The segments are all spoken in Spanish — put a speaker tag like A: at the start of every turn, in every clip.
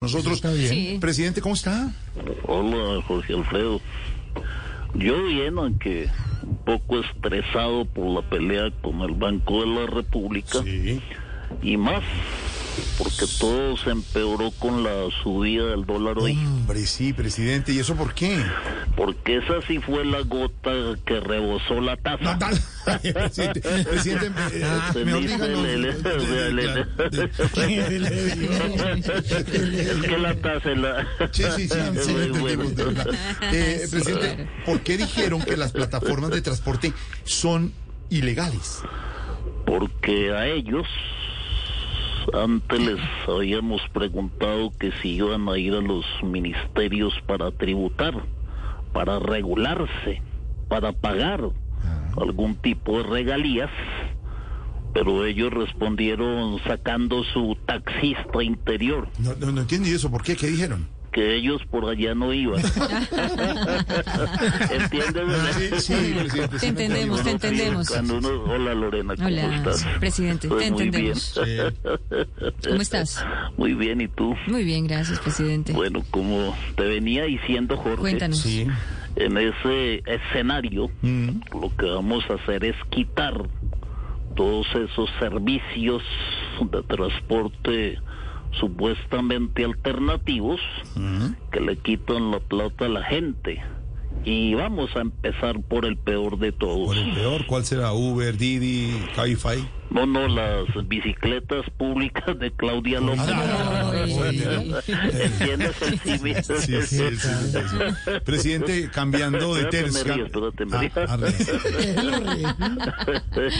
A: Nosotros,
B: Está bien.
C: Sí.
A: presidente, ¿cómo está?
D: Hola, Jorge Alfredo. Yo bien, aunque un poco estresado por la pelea con el Banco de la República
A: Sí.
D: y más porque todo se empeoró con la subida del dólar hoy.
A: Hombre, sí, presidente, ¿y eso por qué?
D: Porque esa sí fue la gota que rebosó la taza.
A: No, presidente, presidente, eh,
D: Es que la taza la...
A: Sí, sí, sí. Eh, presidente. ¿por qué dijeron que las plataformas de transporte son ilegales?
D: Porque a ellos antes les habíamos preguntado que si iban a ir a los ministerios para tributar, para regularse, para pagar algún tipo de regalías, pero ellos respondieron sacando su taxista interior,
A: No, no, no entiendo ¿y eso, ¿por qué? ¿Qué dijeron?
D: Que ellos por allá no iban. ¿Entiendes?
A: Sí, sí, presidente.
C: Te entendemos, te entendemos.
D: Cuando uno- hola Lorena, ¿cómo
C: Hola,
D: estás?
C: presidente,
D: Pues
C: te
D: muy bien.
C: entendemos. ¿Cómo estás?
D: Muy bien, ¿y tú?
C: Muy bien, gracias, presidente.
D: Bueno, como te venía diciendo Jorge,
C: Cuéntanos.
A: Sí.
D: en ese escenario
A: Mm.
D: lo que vamos a hacer es quitar todos esos servicios de transporte supuestamente alternativos que le quitan la plata a la gente. Y vamos a empezar por el peor de todos.
A: ¿Cuál es el peor? ¿Cuál será? ¿Uber, Didi, Cabify?
D: No, no, las bicicletas públicas de Claudia López.
C: Ay.
D: ¿Entiendes el símil?
A: Sí, sí, sí, sí, sí. Presidente, cambiando de tercio. Ah, ah,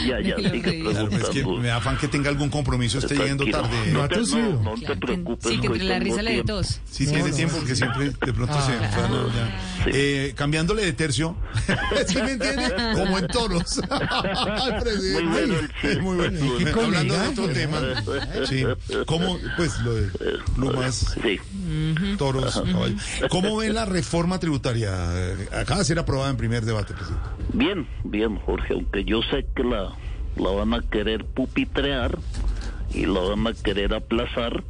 D: ya, ya,
A: es que me afán que tenga algún compromiso, esté llegando tarde.
D: No no, no te preocupes.
C: Sí, que la risa le de
D: tiempo.
C: tos.
A: Sí, tiene tiempo porque siempre de pronto se ya.
D: Sí.
A: Eh, cambiándole de tercio, ¿sí me entiende? Como en toros. Presidente.
D: Muy bueno el chiste.
A: Muy bueno.
B: Qué
A: Hablando de otro tema. Sí. ¿Cómo, pues, lo de plumas,
D: Sí.
A: toros, caballos? ¿Cómo ve la reforma tributaria? Acaba de ser aprobada en primer debate, presidente.
D: Bien, bien, Jorge, aunque yo sé que la, la van a querer pupitrear y la van a querer aplazar,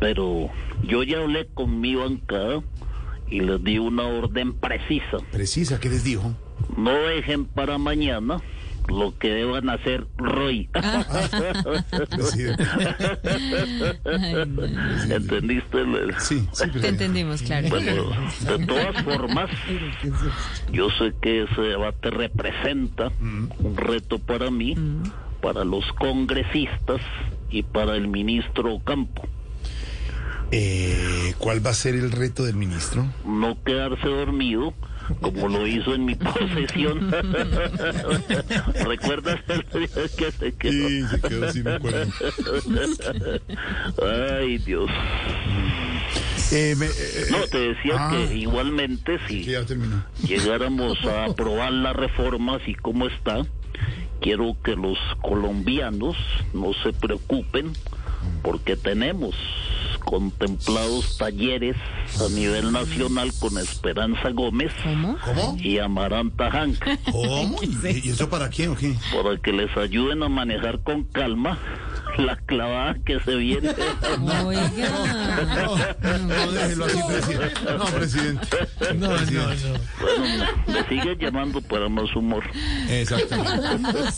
D: pero yo ya hablé con mi bancada y les di una orden precisa.
A: Precisa, ¿qué les dijo?
D: No dejen para mañana lo que deban hacer Roy.
C: No.
D: ¿Entendiste?
A: Sí, sí,
C: Te entendimos, claro.
D: Bueno, de todas formas, yo sé que ese debate representa un reto para mí, para los congresistas y para el ministro Campo.
A: Eh, ¿Cuál va a ser el reto del ministro?
D: No quedarse dormido como lo hizo en mi posesión. ¿Recuerdas que se quedó?
A: Sí, se quedó sin.
D: Ay, Dios.
A: Eh, me- eh,
D: No, te decía
A: ah,
D: que igualmente si llegáramos a aprobar la reforma así como está, quiero que los colombianos no se preocupen porque tenemos contemplados talleres a nivel nacional con Esperanza Gómez y Amaranta Hank
A: ¿Cómo? ¿Y eso para qué o qué?
D: para que les ayuden a manejar con calma la clavada que se viene.
C: Oiga.
A: No, no, déjelo así, presidente. No, presidente.
B: No, no, no.
D: Bueno, me sigue llamando para más humor.
A: Exactamente.